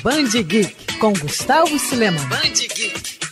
Band Geek com Gustavo Silema. Band Geek.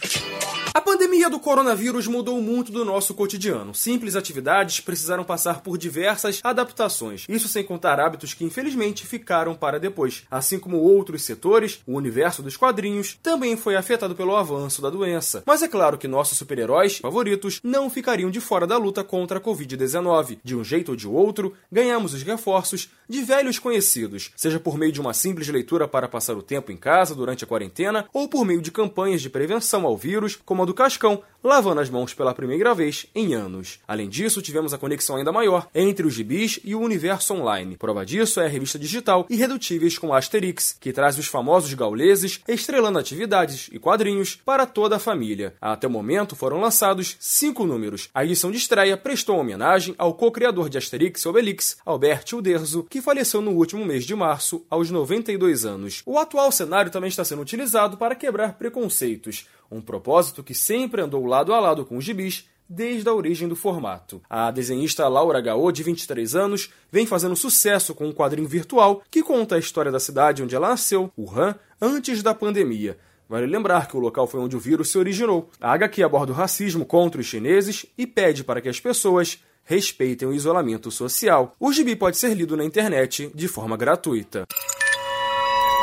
A pandemia do coronavírus mudou muito do nosso cotidiano. Simples atividades precisaram passar por diversas adaptações. Isso sem contar hábitos que infelizmente ficaram para depois. Assim como outros setores, o universo dos quadrinhos também foi afetado pelo avanço da doença. Mas é claro que nossos super-heróis favoritos não ficariam de fora da luta contra a Covid-19. De um jeito ou de outro, ganhamos os reforços de velhos conhecidos, seja por meio de uma simples leitura para passar o tempo em casa durante a quarentena ou por meio de campanhas de prevenção ao vírus, como do Cascão, lavando as mãos pela primeira vez em anos. Além disso, tivemos a conexão ainda maior entre os gibis e o universo online. Prova disso é a revista digital Irredutíveis com Asterix, que traz os famosos gauleses estrelando atividades e quadrinhos para toda a família. Até o momento foram lançados cinco números. A edição de estreia prestou homenagem ao co-criador de Asterix e Obelix, Albert Uderzo, que faleceu no último mês de março, aos 92 anos. O atual cenário também está sendo utilizado para quebrar preconceitos um propósito que sempre andou lado a lado com os gibis desde a origem do formato. A desenhista Laura Gaô, de 23 anos, vem fazendo sucesso com um quadrinho virtual que conta a história da cidade onde ela nasceu, Wuhan, antes da pandemia. Vale lembrar que o local foi onde o vírus se originou. A HQ aborda o racismo contra os chineses e pede para que as pessoas respeitem o isolamento social. O gibi pode ser lido na internet de forma gratuita.